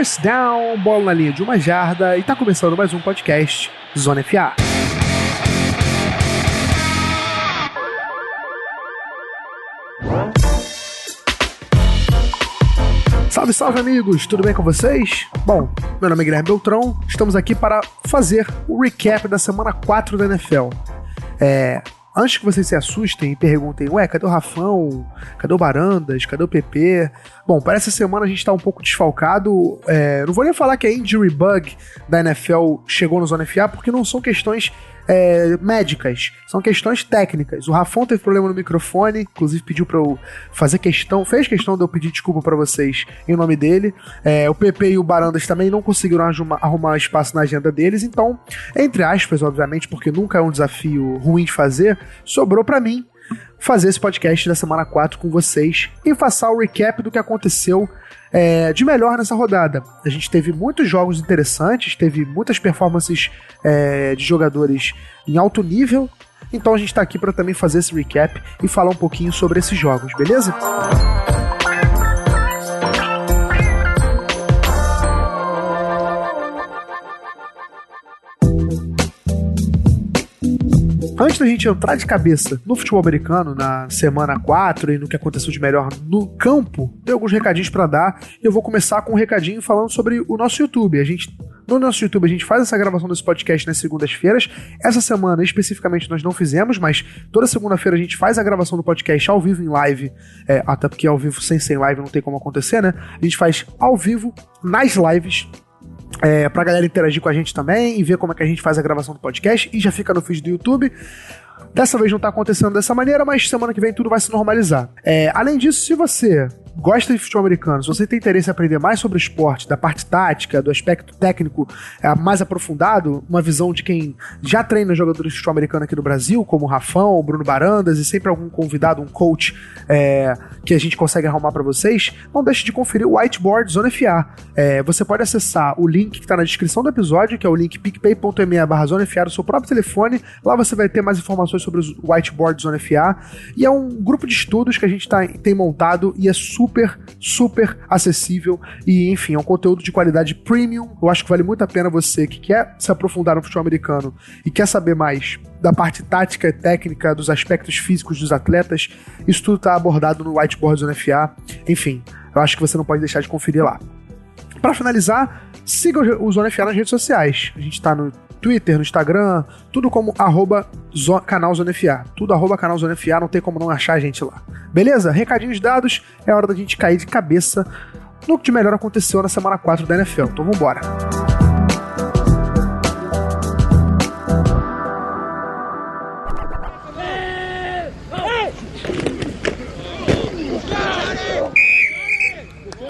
First down, bola na linha de uma jarda e tá começando mais um podcast Zona FA. Salve, salve amigos, tudo bem com vocês? Bom, meu nome é Guilherme Beltrão, estamos aqui para fazer o recap da semana 4 da NFL. É, antes que vocês se assustem e perguntem, ué, cadê o Rafão? Cadê o Barandas? Cadê o PP? Bom, para essa semana a gente tá um pouco desfalcado. É, não vou nem falar que a injury bug da NFL chegou no Zona FA, porque não são questões é, médicas, são questões técnicas. O Rafão teve problema no microfone, inclusive pediu para eu fazer questão, fez questão de eu pedir desculpa para vocês em nome dele. É, o PP e o Barandas também não conseguiram arrumar, arrumar espaço na agenda deles, então, entre aspas, obviamente, porque nunca é um desafio ruim de fazer, sobrou para mim fazer esse podcast da semana 4 com vocês e passar o recap do que aconteceu é, de melhor nessa rodada. A gente teve muitos jogos interessantes, teve muitas performances é, de jogadores em alto nível. Então a gente está aqui para também fazer esse recap e falar um pouquinho sobre esses jogos, beleza? Antes da gente entrar de cabeça no futebol americano, na semana 4 e no que aconteceu de melhor no campo, tem alguns recadinhos para dar. Eu vou começar com um recadinho falando sobre o nosso YouTube. A gente no nosso YouTube a gente faz essa gravação desse podcast nas segundas-feiras. Essa semana especificamente nós não fizemos, mas toda segunda-feira a gente faz a gravação do podcast ao vivo em live. É, até porque ao vivo sem sem live não tem como acontecer, né? A gente faz ao vivo nas lives é, pra galera interagir com a gente também e ver como é que a gente faz a gravação do podcast e já fica no feed do YouTube. Dessa vez não tá acontecendo dessa maneira, mas semana que vem tudo vai se normalizar. É, além disso, se você gosta de futebol americano, se você tem interesse em aprender mais sobre o esporte, da parte tática, do aspecto técnico é, mais aprofundado, uma visão de quem já treina jogadores de futebol americano aqui no Brasil, como o Rafão, o Bruno Barandas e sempre algum convidado, um coach é, que a gente consegue arrumar para vocês, não deixe de conferir o Whiteboard Zona FA. É, você pode acessar o link que está na descrição do episódio, que é o link picpay.me barra Zona FA do seu próprio telefone. Lá você vai ter mais informações sobre o Whiteboard Zona FA. E é um grupo de estudos que a gente tá, tem montado e é super super, acessível e, enfim, é um conteúdo de qualidade premium. Eu acho que vale muito a pena você que quer se aprofundar no futebol americano e quer saber mais da parte tática e técnica, dos aspectos físicos dos atletas. Isso tudo está abordado no Whiteboard do NFA. Enfim, eu acho que você não pode deixar de conferir lá. Para finalizar, siga o Zona FA nas redes sociais. A gente está no Twitter, no Instagram, tudo como arroba canal Zona FA. Tudo arroba canal Zona FA, não tem como não achar a gente lá. Beleza? Recadinhos dados, é hora da gente cair de cabeça no que de melhor aconteceu na semana 4 da NFL. Então vambora.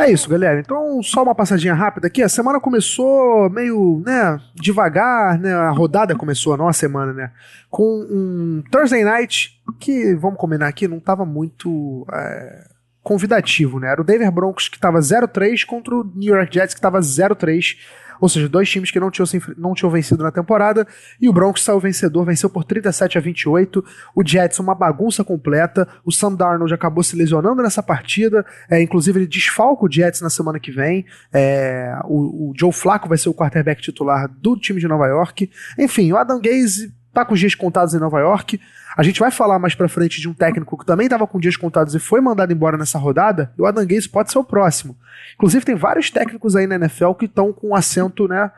É isso, galera. Então, só uma passadinha rápida aqui. A semana começou meio, né, devagar, né? A rodada começou, não a semana, né? Com um Thursday Night que, vamos combinar aqui, não tava muito é, convidativo, né? Era o Denver Broncos que tava 0-3 contra o New York Jets que tava 0-3 ou seja, dois times que não tinham, não tinham vencido na temporada, e o Broncos saiu vencedor, venceu por 37 a 28. O Jets, uma bagunça completa. O Sam Darnold acabou se lesionando nessa partida, é, inclusive ele desfalca o Jets na semana que vem. É, o, o Joe Flacco vai ser o quarterback titular do time de Nova York. Enfim, o Adam Gaze tá com os dias contados em Nova York. A gente vai falar mais pra frente de um técnico que também tava com dias contados e foi mandado embora nessa rodada, e o Adam pode ser o próximo. Inclusive, tem vários técnicos aí na NFL que estão com um assento, né?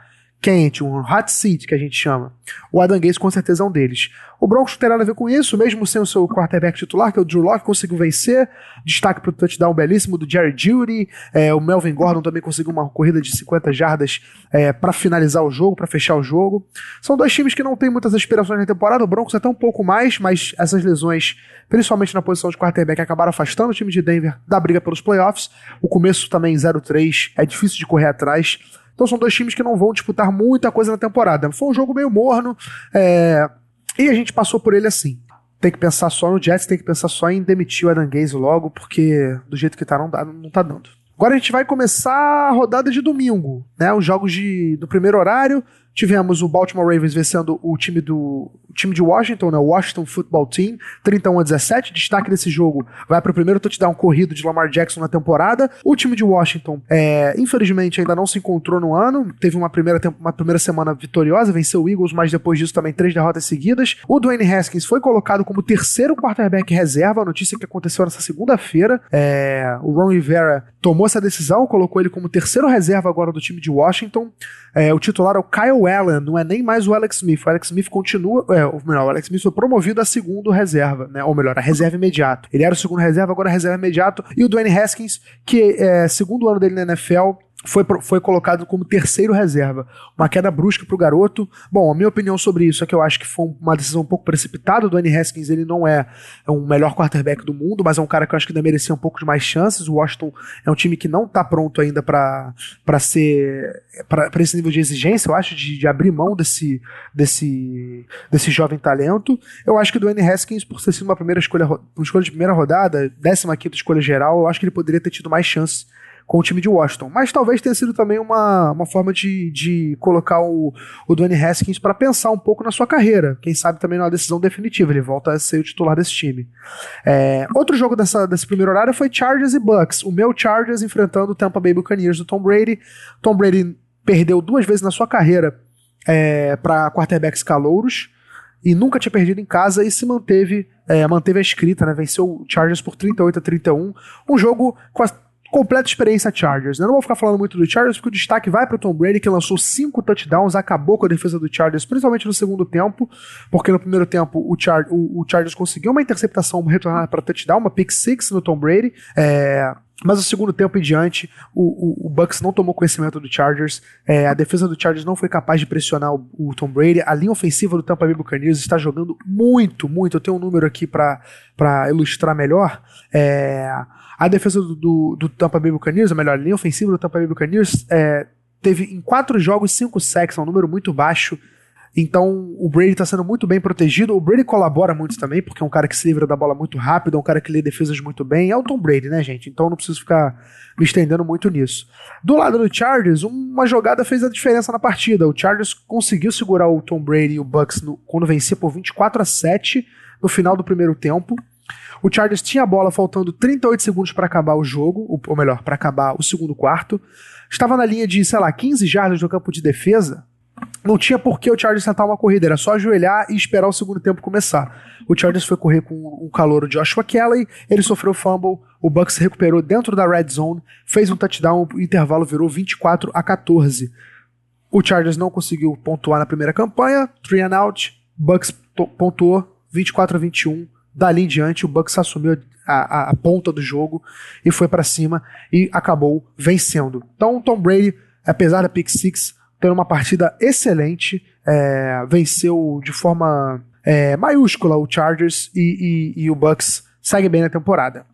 Quente, um hot seat que a gente chama. O Adam Gaze com certeza é um deles. O Broncos não tem nada a ver com isso, mesmo sem o seu quarterback titular, que é o Drew Locke, conseguiu vencer. Destaque para o touchdown belíssimo do Jerry Judy. É, o Melvin Gordon também conseguiu uma corrida de 50 jardas é, para finalizar o jogo, para fechar o jogo. São dois times que não têm muitas aspirações na temporada. O Broncos até um pouco mais, mas essas lesões, principalmente na posição de quarterback, acabaram afastando o time de Denver da briga pelos playoffs. O começo também 0-3, é difícil de correr atrás. Então são dois times que não vão disputar muita coisa na temporada. Foi um jogo meio morno é... e a gente passou por ele assim. Tem que pensar só no Jets, tem que pensar só em demitir o Adam Gaze logo, porque do jeito que tá não, dá, não tá dando. Agora a gente vai começar a rodada de domingo, né? Os jogos de, do primeiro horário. Tivemos o Baltimore Ravens vencendo o time do o time de Washington, né, o Washington Football Team, 31 a 17. Destaque desse jogo vai para o primeiro touchdown corrido de Lamar Jackson na temporada. O time de Washington, é, infelizmente, ainda não se encontrou no ano. Teve uma primeira, uma primeira semana vitoriosa, venceu o Eagles, mas depois disso também três derrotas seguidas. O Dwayne Haskins foi colocado como terceiro quarterback reserva, a notícia que aconteceu nessa segunda-feira. É, o Ron Rivera tomou essa decisão, colocou ele como terceiro reserva agora do time de Washington. É, o titular é o Kyle Allen, não é nem mais o Alex Smith. O Alex Smith continua. É, ou melhor, o Alex Smith foi promovido a segundo reserva, né? Ou melhor, a reserva imediato. Ele era o segundo reserva, agora é reserva imediato. E o Dwayne Haskins, que é segundo ano dele na NFL, foi, foi colocado como terceiro reserva. Uma queda brusca para o garoto. Bom, a minha opinião sobre isso é que eu acho que foi uma decisão um pouco precipitada. O Dwayne Haskins ele não é o melhor quarterback do mundo, mas é um cara que eu acho que ainda merecia um pouco de mais chances. O Washington é um time que não está pronto ainda para ser para esse nível de exigência, eu acho, de, de, abrir mão desse, desse, desse jovem talento. Eu acho que o Dwayne Haskins, por ter sido uma primeira escolha, uma escolha de primeira rodada, 15 quinta escolha geral, eu acho que ele poderia ter tido mais chances com o time de Washington. Mas talvez tenha sido também uma, uma forma de, de colocar o, o Dwayne Haskins para pensar um pouco na sua carreira. Quem sabe também numa decisão definitiva. Ele volta a ser o titular desse time. É, outro jogo dessa, desse primeiro horário foi Chargers e Bucks. O meu Chargers enfrentando o Tampa Bay Buccaneers do Tom Brady. Tom Brady perdeu duas vezes na sua carreira é, para quarterbacks calouros e nunca tinha perdido em casa e se manteve, é, manteve a escrita, né? Venceu o Chargers por 38 a 31. Um jogo com a completa experiência Chargers. Eu não vou ficar falando muito do Chargers, porque o destaque vai para o Tom Brady, que lançou cinco touchdowns, acabou com a defesa do Chargers, principalmente no segundo tempo, porque no primeiro tempo o, Char o, o Chargers conseguiu uma interceptação retornada para touchdown, uma pick six no Tom Brady. É, mas no segundo tempo em diante, o, o, o Bucks não tomou conhecimento do Chargers. É, a defesa do Chargers não foi capaz de pressionar o, o, Tom Brady. A linha ofensiva do Tampa Bay Buccaneers está jogando muito, muito. Eu tenho um número aqui para ilustrar melhor. É, a defesa do, do, do Tampa Bay Buccaneers, a melhor linha ofensiva do Tampa Bay Buccaneers, é, teve em quatro jogos cinco sacks, é um número muito baixo. Então o Brady está sendo muito bem protegido. O Brady colabora muito também, porque é um cara que se livra da bola muito rápido, é um cara que lê defesas muito bem. É o Tom Brady, né, gente? Então não preciso ficar me estendendo muito nisso. Do lado do Chargers, uma jogada fez a diferença na partida. O Chargers conseguiu segurar o Tom Brady e o Bucks no, quando vencia por 24 a 7 no final do primeiro tempo. O Chargers tinha a bola faltando 38 segundos para acabar o jogo, ou melhor, para acabar o segundo quarto. Estava na linha de, sei lá, 15 jardas do campo de defesa. Não tinha por que o Chargers tentar uma corrida, era só ajoelhar e esperar o segundo tempo começar. O Chargers foi correr com o calor Joshua Kelly, ele sofreu fumble, o Bucks recuperou dentro da red zone, fez um touchdown, o intervalo virou 24 a 14. O Chargers não conseguiu pontuar na primeira campanha, three and out, Bucks pontuou 24 a 21 Dali em diante, o Bucks assumiu a, a, a ponta do jogo e foi para cima e acabou vencendo. Então, Tom Brady, apesar da pick six, tendo uma partida excelente, é, venceu de forma é, maiúscula o Chargers e, e, e o Bucks segue bem na temporada.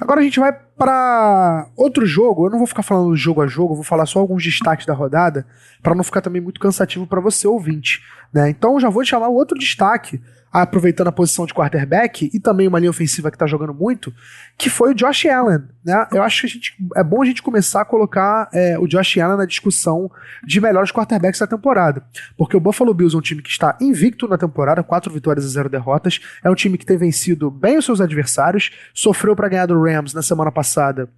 Agora a gente vai para outro jogo. Eu não vou ficar falando jogo a jogo, vou falar só alguns destaques da rodada, para não ficar também muito cansativo para você ouvinte. Né? Então já vou chamar outro destaque aproveitando a posição de quarterback e também uma linha ofensiva que está jogando muito, que foi o Josh Allen. Né? Eu acho que gente, é bom a gente começar a colocar é, o Josh Allen na discussão de melhores quarterbacks da temporada. Porque o Buffalo Bills é um time que está invicto na temporada, quatro vitórias e zero derrotas. É um time que tem vencido bem os seus adversários, sofreu para ganhar do Rams na semana passada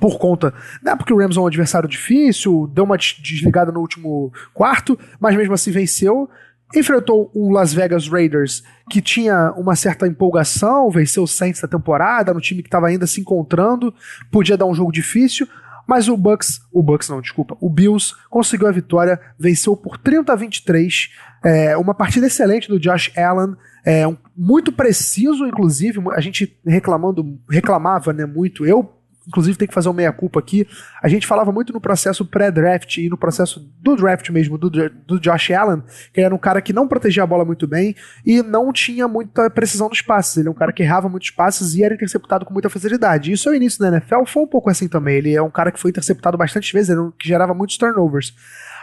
por conta, não é porque o Rams é um adversário difícil, deu uma desligada no último quarto, mas mesmo assim venceu enfrentou um Las Vegas Raiders que tinha uma certa empolgação, venceu o Saints da temporada, no time que estava ainda se encontrando, podia dar um jogo difícil, mas o Bucks, o Bucks não, desculpa, o Bills conseguiu a vitória, venceu por 30 a 23, é, uma partida excelente do Josh Allen, é, um, muito preciso, inclusive, a gente reclamando, reclamava né, muito, eu inclusive tem que fazer uma meia-culpa aqui. A gente falava muito no processo pré-draft e no processo do draft mesmo, do, do Josh Allen, que era um cara que não protegia a bola muito bem e não tinha muita precisão nos passes. Ele é um cara que errava muitos passes e era interceptado com muita facilidade. Isso é o início da NFL foi um pouco assim também. Ele é um cara que foi interceptado bastante vezes, que gerava muitos turnovers.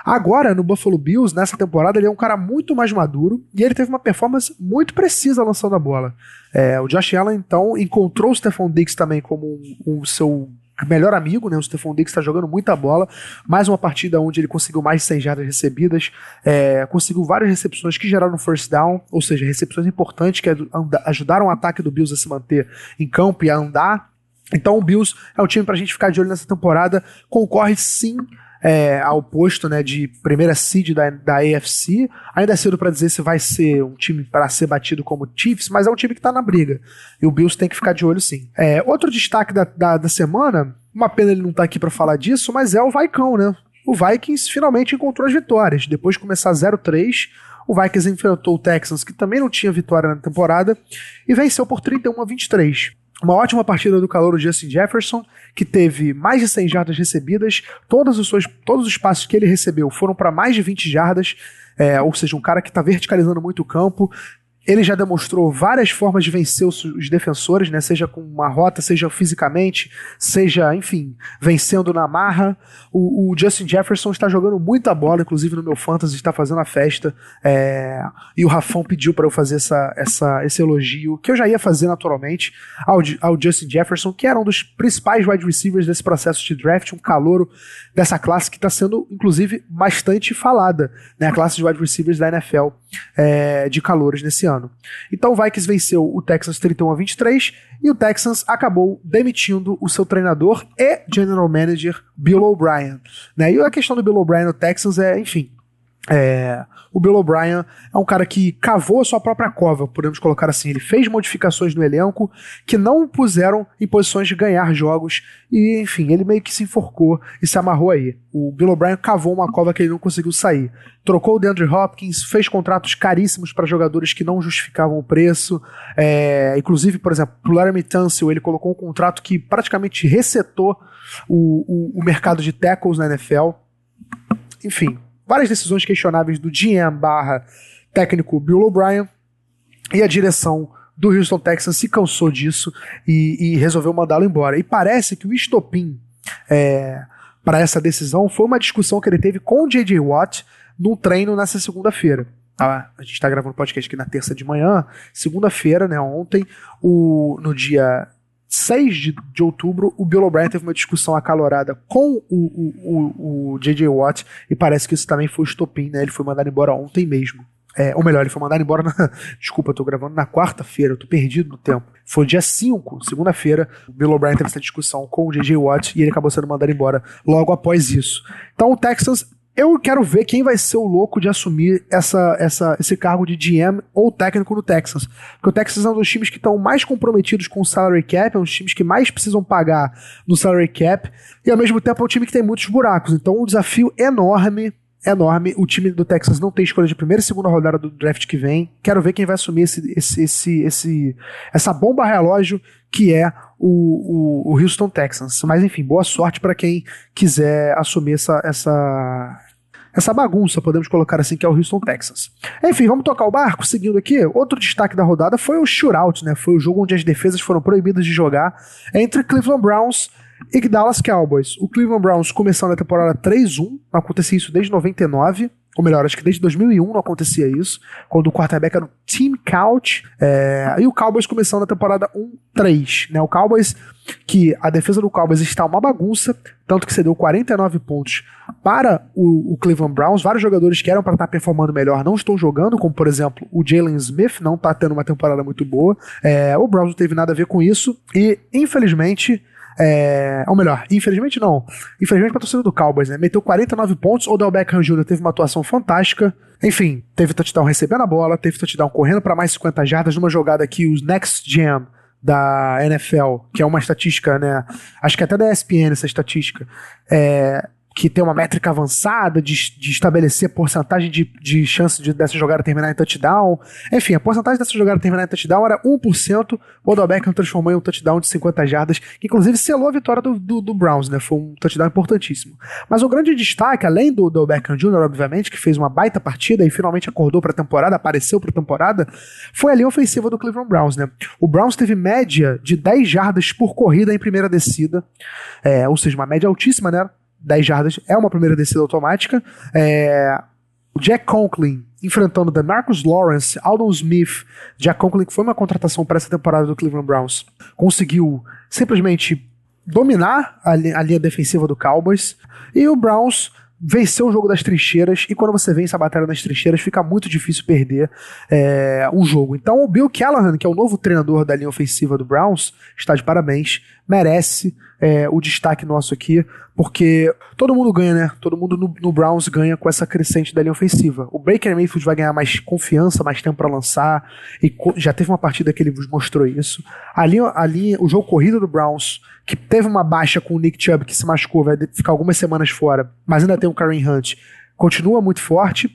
Agora, no Buffalo Bills, nessa temporada, ele é um cara muito mais maduro e ele teve uma performance muito precisa lançando a bola. É, o Josh Allen, então, encontrou o Stephon Diggs também como o seu melhor amigo, né? O Stephon Diggs está jogando muita bola. Mais uma partida onde ele conseguiu mais de 100 jardas recebidas, é, conseguiu várias recepções que geraram first down, ou seja, recepções importantes que ajudaram o ataque do Bills a se manter em campo e a andar. Então o Bills é um time para a gente ficar de olho nessa temporada. Concorre sim é, ao posto né, de primeira seed da, da AFC. Ainda é cedo para dizer se vai ser um time para ser batido como Chiefs, mas é um time que está na briga. E o Bills tem que ficar de olho sim. É, outro destaque da, da, da semana, uma pena ele não estar tá aqui para falar disso, mas é o Vaicão, né? O Vikings finalmente encontrou as vitórias. Depois de começar 0-3, o Vikings enfrentou o Texans, que também não tinha vitória na temporada, e venceu por 31 a 23. Uma ótima partida do calor do Justin Jefferson, que teve mais de 100 jardas recebidas. Todos os, seus, todos os passos que ele recebeu foram para mais de 20 jardas. É, ou seja, um cara que está verticalizando muito o campo, ele já demonstrou várias formas de vencer os, os, defensores, né? Seja com uma rota, seja fisicamente, seja, enfim, vencendo na marra. O, o Justin Jefferson está jogando muita bola, inclusive no meu fantasy está fazendo a festa. É, e o Rafão pediu para eu fazer essa, essa, esse elogio, que eu já ia fazer naturalmente, ao, ao Justin Jefferson, que era um dos principais wide receivers desse processo de draft, um calouro dessa classe que está sendo, inclusive, bastante falada, né? A classe de wide receivers da NFL é, de calouros nesse ano ano. Então o Vikings venceu o Texans 31 a 23 e o Texans acabou demitindo o seu treinador e general manager Bill O'Brien. Né? E a questão do Bill O'Brien no Texans é, enfim, é, o Bill O'Brien é um cara que cavou a sua própria cova, podemos colocar assim. Ele fez modificações no elenco que não o puseram em posições de ganhar jogos e, enfim, ele meio que se enforcou e se amarrou aí. O Bill O'Brien cavou uma cova que ele não conseguiu sair. Trocou o DeAndre Hopkins, fez contratos caríssimos para jogadores que não justificavam o preço. É, inclusive, por exemplo, o Laramie Tunsil, ele colocou um contrato que praticamente resetou o, o, o mercado de tackles na NFL. Enfim, várias decisões questionáveis do GM barra técnico Bill O'Brien e a direção do Houston Texans se cansou disso e, e resolveu mandá-lo embora. E parece que o estopim é, para essa decisão foi uma discussão que ele teve com o J.J. Watt num treino nessa segunda-feira. Ah, a gente está gravando o podcast aqui na terça de manhã, segunda-feira, né, ontem, o, no dia 6 de, de outubro, o Bill O'Brien teve uma discussão acalorada com o, J.J. Watt e parece que isso também foi estopim, né? Ele foi mandado embora ontem mesmo. É, ou melhor, ele foi mandado embora na. Desculpa, eu tô gravando na quarta-feira, eu tô perdido no tempo. Foi dia 5, segunda-feira, o Bill O'Brien teve essa discussão com o J.J. Watt e ele acabou sendo mandado embora logo após isso. Então o Texans eu quero ver quem vai ser o louco de assumir essa, essa, esse cargo de GM ou técnico no Texas. Porque o Texas é um dos times que estão mais comprometidos com o salary cap, é um dos times que mais precisam pagar no salary cap, e ao mesmo tempo é um time que tem muitos buracos. Então, um desafio enorme enorme. O time do Texas não tem escolha de primeira e segunda rodada do draft que vem. Quero ver quem vai assumir esse, esse, esse, esse essa bomba relógio que é o, o, o Houston Texans. Mas enfim, boa sorte para quem quiser assumir essa, essa, essa bagunça, podemos colocar assim, que é o Houston Texans. Enfim, vamos tocar o barco, seguindo aqui. Outro destaque da rodada foi o shootout, né? Foi o jogo onde as defesas foram proibidas de jogar entre Cleveland Browns e Dallas Cowboys. O Cleveland Browns começando a temporada 3-1, não acontecia isso desde 99 ou melhor, acho que desde 2001 não acontecia isso, quando o quarterback era o Team Couch, é, e o Cowboys começando a temporada 1-3, né, o Cowboys, que a defesa do Cowboys está uma bagunça, tanto que cedeu 49 pontos para o, o Cleveland Browns, vários jogadores que eram para estar performando melhor não estão jogando, como por exemplo o Jalen Smith, não está tendo uma temporada muito boa, é, o Browns não teve nada a ver com isso, e infelizmente é, ou melhor, infelizmente não. Infelizmente pra torcida do Cowboys, né? Meteu 49 pontos, o Del Beckham Jr. teve uma atuação fantástica. Enfim, teve touchdown recebendo a bola, teve touchdown correndo para mais 50 jardas numa jogada que os Next Jam da NFL, que é uma estatística, né? Acho que até da ESPN essa estatística. É, que tem uma métrica avançada de, de estabelecer porcentagem de, de chance de, dessa jogada terminar em touchdown. Enfim, a porcentagem dessa jogada terminar em touchdown era 1%. O Odell transformou em um touchdown de 50 jardas, que inclusive selou a vitória do, do, do, Browns, né? Foi um touchdown importantíssimo. Mas o grande destaque, além do Odell Beckham Jr., obviamente, que fez uma baita partida e finalmente acordou para a temporada, apareceu para a temporada, foi a linha ofensiva do Cleveland Browns, né? O Browns teve média de 10 jardas por corrida em primeira descida, é, ou seja, uma média altíssima, né? 10 jardas é uma primeira descida automática. É, Jack Conklin enfrentando The Marcus Lawrence, Aldon Smith. Jack Conklin, que foi uma contratação para essa temporada do Cleveland Browns, conseguiu simplesmente dominar a, a linha defensiva do Cowboys e o Browns venceu o jogo das trincheiras e quando você vence a batalha das trincheiras fica muito difícil perder é, um jogo. Então o Bill Callahan, que é o novo treinador da linha ofensiva do Browns, está de parabéns, merece é, o destaque nosso aqui, porque todo mundo ganha, né? Todo mundo no, no, Browns ganha com essa crescente da linha ofensiva. O Baker Mayfield vai ganhar mais confiança, mais tempo para lançar, e já teve uma partida que ele mostrou isso. A linha, a linha, o jogo corrido do Browns, que teve uma baixa com o Nick Chubb, que se machucou, vai ficar algumas semanas fora, mas ainda tem o Karen Hunt, continua muito forte.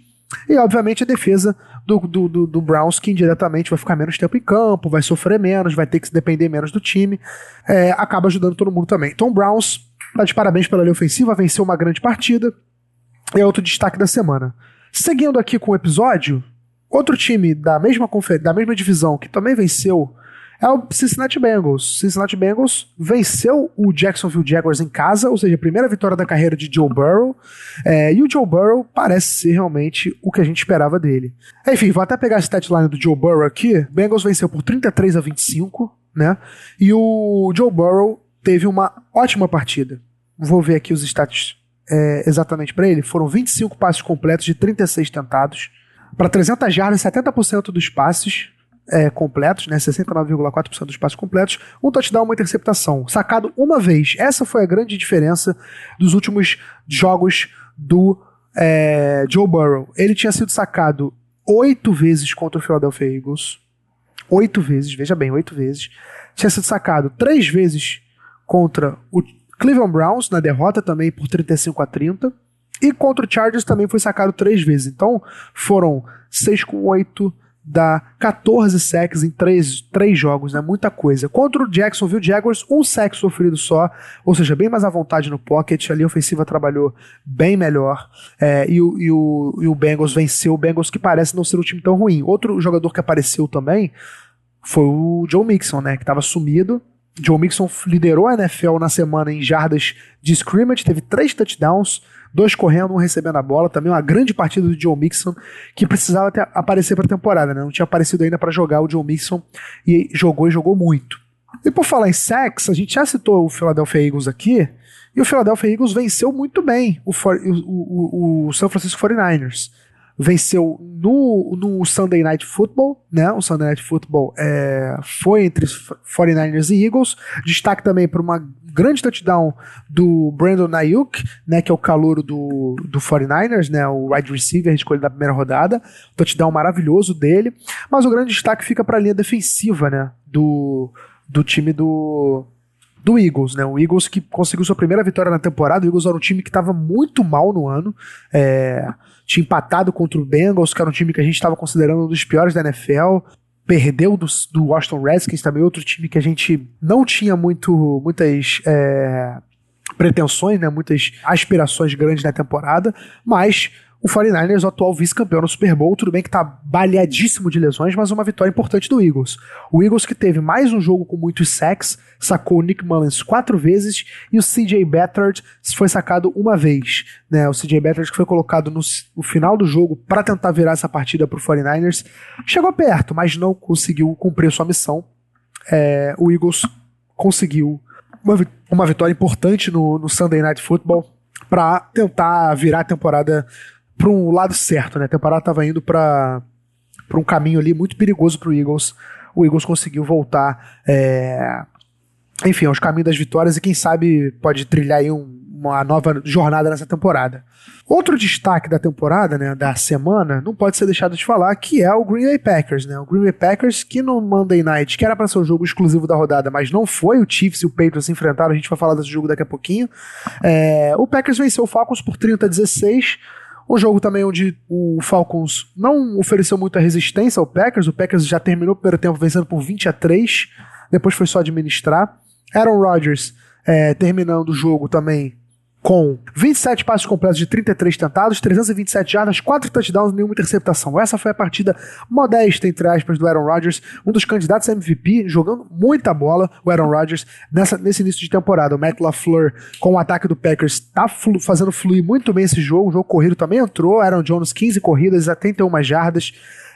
E, obviamente, a defesa do, do, do, do, Browns, que indiretamente vai ficar menos tempo em campo, vai sofrer menos, vai ter que se depender menos do time, é, acaba ajudando todo mundo também. Então, Browns tá de parabéns pela linha ofensiva, venceu uma grande partida. É outro destaque da semana. Seguindo aqui com o episódio, outro time da mesma, da mesma divisão que também venceu é o Cincinnati Bengals. Cincinnati Bengals venceu o Jacksonville Jaguars em casa, ou seja, a primeira vitória da carreira de Joe Burrow. É, e o Joe Burrow parece ser realmente o que a gente esperava dele. Enfim, vou até pegar a statline do Joe Burrow aqui. Bengals venceu por 33 a 25, né? E o Joe Burrow teve uma ótima partida. Vou ver aqui os stats é, exatamente para ele. Foram 25 passes completos de 36 tentados. Para 300 jardas, 70% dos passes é, completos, né, 69,4% dos passes completos, um touchdown, uma interceptação, sacado uma vez. Essa foi a grande diferença dos últimos jogos do é, Joe Burrow. Ele tinha sido sacado oito vezes contra o Philadelphia Eagles, oito vezes, veja bem, oito vezes. Tinha sido sacado três vezes contra o Cleveland Browns na derrota também por 35 a 30. E contra o Chargers também foi sacado três vezes. Então foram 6 com 8, dá 14 sacks em 3, 3 jogos, né? Muita coisa. Contra o Jacksonville Jaguars, um sack sofrido só, ou seja, bem mais à vontade no pocket. Ali a ofensiva trabalhou bem melhor. É, e, o, e, o, e o Bengals venceu. O Bengals que parece não ser um time tão ruim. Outro jogador que apareceu também foi o Joe Mixon, né? Que estava sumido. Joe Mixon liderou a NFL na semana em jardas de scrimmage, teve três touchdowns dois correndo, um recebendo a bola. Também uma grande partida do Joe Mixon, que precisava ter, aparecer para a temporada, né? Não tinha aparecido ainda para jogar o Joe Mixon e jogou e jogou muito. E por falar em sacks, a gente já citou o Philadelphia Eagles aqui, e o Philadelphia Eagles venceu muito bem o, o, o, o San Francisco 49ers venceu no, no Sunday Night Football, né? O Sunday Night Football é, foi entre 49ers e Eagles. Destaque também para uma grande touchdown do Brandon Ayuk, né, que é o calouro do, do 49ers, né, o wide receiver escolhido da primeira rodada, touchdown maravilhoso dele, mas o grande destaque fica para a linha defensiva, né, do, do time do do Eagles, né? O Eagles que conseguiu sua primeira vitória na temporada. O Eagles era um time que estava muito mal no ano. É, tinha empatado contra o Bengals, que era um time que a gente estava considerando um dos piores da NFL perdeu do, do Washington Redskins, também outro time que a gente não tinha muito, muitas é, pretensões, né, muitas aspirações grandes na temporada, mas o 49ers, o atual vice-campeão no Super Bowl, tudo bem que tá baleadíssimo de lesões, mas uma vitória importante do Eagles. O Eagles que teve mais um jogo com muitos sacks, sacou o Nick Mullins quatro vezes e o CJ Beathard foi sacado uma vez. Né? O CJ Beathard que foi colocado no, no final do jogo para tentar virar essa partida pro 49ers. Chegou perto, mas não conseguiu cumprir sua missão. É, o Eagles conseguiu uma, uma vitória importante no, no Sunday Night Football para tentar virar a temporada para um lado certo, né? A temporada estava indo para um caminho ali muito perigoso para o Eagles. O Eagles conseguiu voltar, é, enfim, aos caminhos das vitórias e quem sabe pode trilhar aí um, uma nova jornada nessa temporada. Outro destaque da temporada, né, da semana, não pode ser deixado de falar, que é o Green Bay Packers, né? O Green Bay Packers que no Monday Night, que era para ser o jogo exclusivo da rodada, mas não foi, o Chiefs e o Patriots se enfrentaram, a gente vai falar desse jogo daqui a pouquinho. É, o Packers venceu o Falcons por 30 a 16, um jogo também onde o Falcons não ofereceu muita resistência ao Packers. O Packers já terminou o primeiro tempo vencendo por 20 a 3. Depois foi só administrar. Aaron Rodgers é, terminando o jogo também com 27 passos completos de 33 tentados, 327 jardas, 4 touchdowns e nenhuma interceptação. Essa foi a partida modesta, entre aspas, do Aaron Rodgers, um dos candidatos a MVP, jogando muita bola, o Aaron Rodgers, nessa, nesse início de temporada. O Matt LaFleur, com o ataque do Packers, está flu, fazendo fluir muito bem esse jogo. O jogo corrido também entrou, Aaron Jones, 15 corridas, 71 jardas.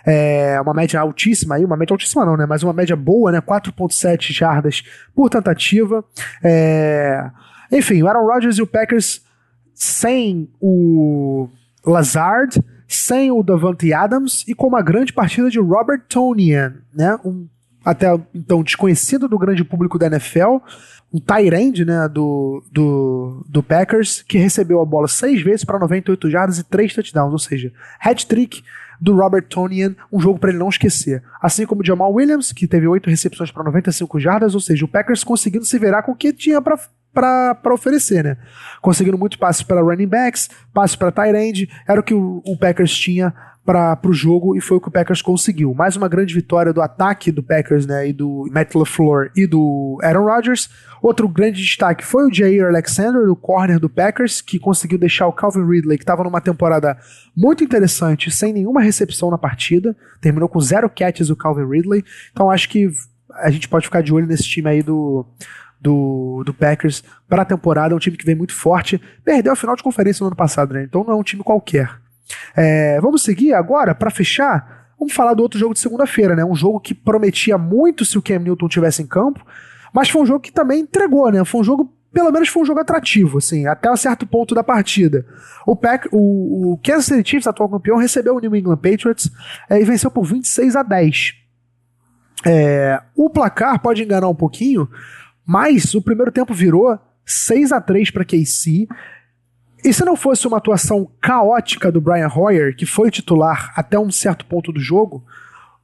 é, uma média altíssima aí, uma média altíssima não, né? Mas uma média boa, né? 4.7 jardas por tentativa. É, enfim, o Aaron Rodgers e o Packers sem o Lazard, sem o Davante Adams e com uma grande partida de Robert Tonian, né? Um até então desconhecido do grande público da NFL, um tight end, né, do, do, do Packers, que recebeu a bola seis vezes para 98 jardas e três touchdowns, ou seja, hat-trick do Robert Tonian, um jogo para ele não esquecer. Assim como o Jamal Williams, que teve oito recepções para 95 jardas, ou seja, o Packers conseguindo se virar com o que tinha para para oferecer, né? Conseguindo muito passes para running backs, passes para tight end, era o que o, o Packers tinha para o jogo e foi o que o Packers conseguiu. Mais uma grande vitória do ataque do Packers, né, e do Matt LaFleur e do Aaron Rodgers. Outro grande destaque foi o Jair Alexander, do corner do Packers, que conseguiu deixar o Calvin Ridley, que estava numa temporada muito interessante, sem nenhuma recepção na partida. Terminou com zero catches o Calvin Ridley. Então acho que a gente pode ficar de olho nesse time aí do, do, do Packers para a temporada. É um time que vem muito forte. Perdeu a final de conferência no ano passado, né? Então não é um time qualquer. É, vamos seguir agora, para fechar, vamos falar do outro jogo de segunda-feira, né? Um jogo que prometia muito se o Cam Newton tivesse em campo, mas foi um jogo que também entregou, né? Foi um jogo, pelo menos foi um jogo atrativo, assim, até um certo ponto da partida. O, Pack, o, o Kansas City Chiefs, atual campeão, recebeu o New England Patriots é, e venceu por 26 a 10. É, o placar pode enganar um pouquinho, mas o primeiro tempo virou 6 a 3 para KC. E se não fosse uma atuação caótica do Brian Hoyer, que foi titular até um certo ponto do jogo,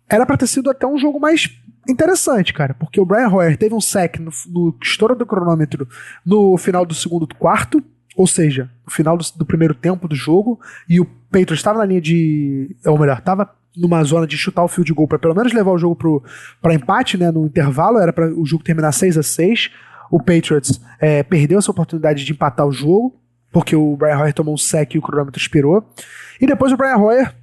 era para ter sido até um jogo mais interessante, cara, porque o Brian Hoyer teve um sec no, no estouro do cronômetro no final do segundo quarto, ou seja, no final do, do primeiro tempo do jogo, e o Patriots estava na linha de, ou melhor, estava numa zona de chutar o field goal para pelo menos levar o jogo para empate, né, no intervalo, era para o jogo terminar 6 a 6 O Patriots é, perdeu essa oportunidade de empatar o jogo, porque o Brian Hoyer tomou um sec e o cronômetro expirou. E depois o Brian Hoyer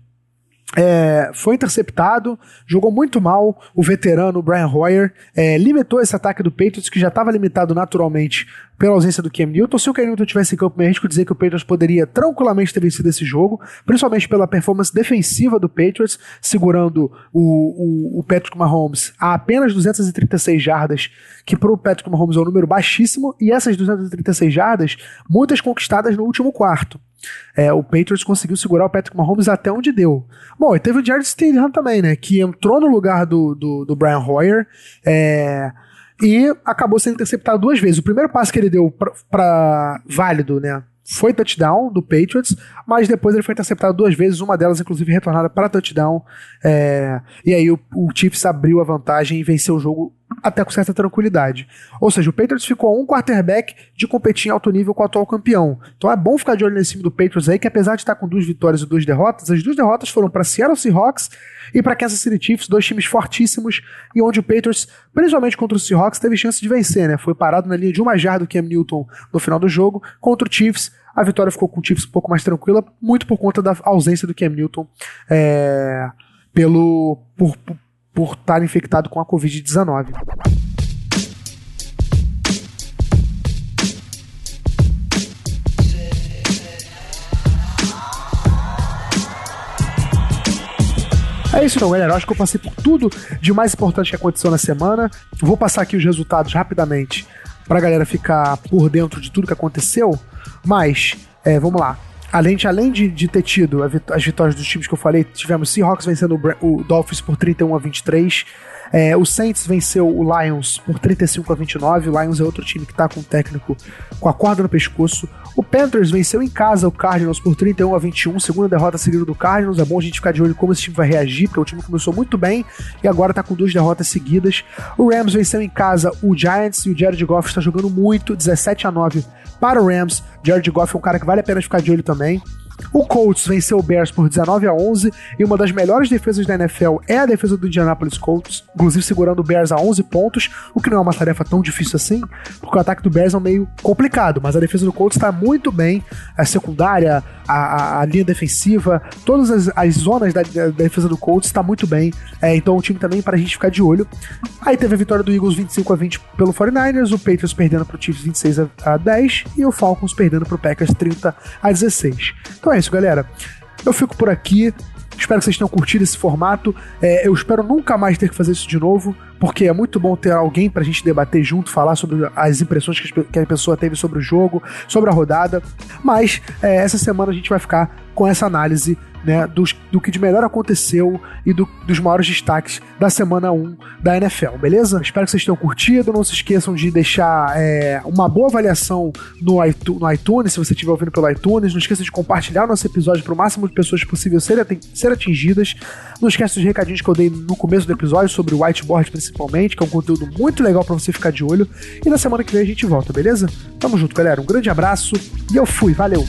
é, foi interceptado, jogou muito mal o veterano Brian Hoyer, é, limitou esse ataque do Patriots, que já estava limitado naturalmente pela ausência do Cam Newton. Se o Cam Newton tivesse em campo, é risco dizer que o Patriots poderia tranquilamente ter vencido esse jogo, principalmente pela performance defensiva do Patriots, segurando o, o, o Patrick Mahomes a apenas 236 jardas, que para o Patrick Mahomes é um número baixíssimo, e essas 236 jardas, muitas conquistadas no último quarto. É, o Patriots conseguiu segurar o Patrick Mahomes até onde deu. Bom, e teve o Jared Stidham também, né? Que entrou no lugar do, do, do Brian Hoyer é, e acabou sendo interceptado duas vezes. O primeiro passe que ele deu para válido, né? Foi touchdown do Patriots, mas depois ele foi interceptado duas vezes, uma delas inclusive retornada para touchdown. É, e aí o, o Chiefs abriu a vantagem e venceu o jogo até com certa tranquilidade. Ou seja, o Patriots ficou um quarterback de competir em alto nível com o atual campeão. Então é bom ficar de olho nesse time do Patriots aí, que apesar de estar com duas vitórias e duas derrotas, as duas derrotas foram para Seattle Seahawks e para Kansas City Chiefs, dois times fortíssimos e onde o Patriots, principalmente contra o Seahawks, teve chance de vencer, né? Foi parado na linha de uma jarda do Cam Newton no final do jogo. Contra o Chiefs, a vitória ficou com o Chiefs um pouco mais tranquila, muito por conta da ausência do Cam Newton é, pelo por, por por estar infectado com a Covid-19. É isso então, galera. Eu acho que eu passei por tudo de mais importante que aconteceu na semana. Vou passar aqui os resultados rapidamente para a galera ficar por dentro de tudo que aconteceu. Mas, é, vamos lá. Além de, além de, de ter tido as vitórias dos times que eu falei, tivemos Seahawks vencendo o, o Dolphins por 31 a 23. É, o Saints venceu o Lions por 35 a 29. O Lions é outro time que está com o técnico com a corda no pescoço. O Panthers venceu em casa o Cardinals por 31 a 21, segunda derrota seguida do Cardinals. É bom a gente ficar de olho como esse time vai reagir, porque o time começou muito bem e agora está com duas derrotas seguidas. O Rams venceu em casa o Giants e o Jared Goff está jogando muito, 17 a 9 para o Rams. Jared Goff é um cara que vale a pena ficar de olho também. O Colts venceu o Bears por 19 a 11 e uma das melhores defesas da NFL é a defesa do Indianapolis Colts, inclusive segurando o Bears a 11 pontos, o que não é uma tarefa tão difícil assim, porque o ataque do Bears é meio complicado, mas a defesa do Colts está muito bem, a secundária, a, a, a linha defensiva, todas as, as zonas da, da, defesa do Colts está muito bem, é, então o time também para a gente ficar de olho. Aí teve a vitória do Eagles 25 a 20 pelo 49ers, o Patriots perdendo para o Chiefs 26 a, a 10 e o Falcons perdendo para o Packers 30 a 16. Então é isso, galera. Eu fico por aqui. Espero que vocês tenham curtido esse formato. É, eu espero nunca mais ter que fazer isso de novo, porque é muito bom ter alguém pra gente debater junto, falar sobre as impressões que a pessoa teve sobre o jogo, sobre a rodada. Mas é, essa semana a gente vai ficar com essa análise né, dos, do que de melhor aconteceu e do, dos maiores destaques da semana 1 da NFL, beleza? Espero que vocês tenham curtido. Não se esqueçam de deixar é, uma boa avaliação no, iTunes, no iTunes, se você estiver ouvindo pelo iTunes. Não esqueça de compartilhar o nosso episódio para o máximo de pessoas possível serem ser atingidas. Não esqueça dos recadinhos que eu dei no começo do episódio sobre o whiteboard, principalmente, que é um conteúdo muito legal para você ficar de olho. E na semana que vem a gente volta, beleza? Tamo junto, galera. Um grande abraço e eu fui. Valeu!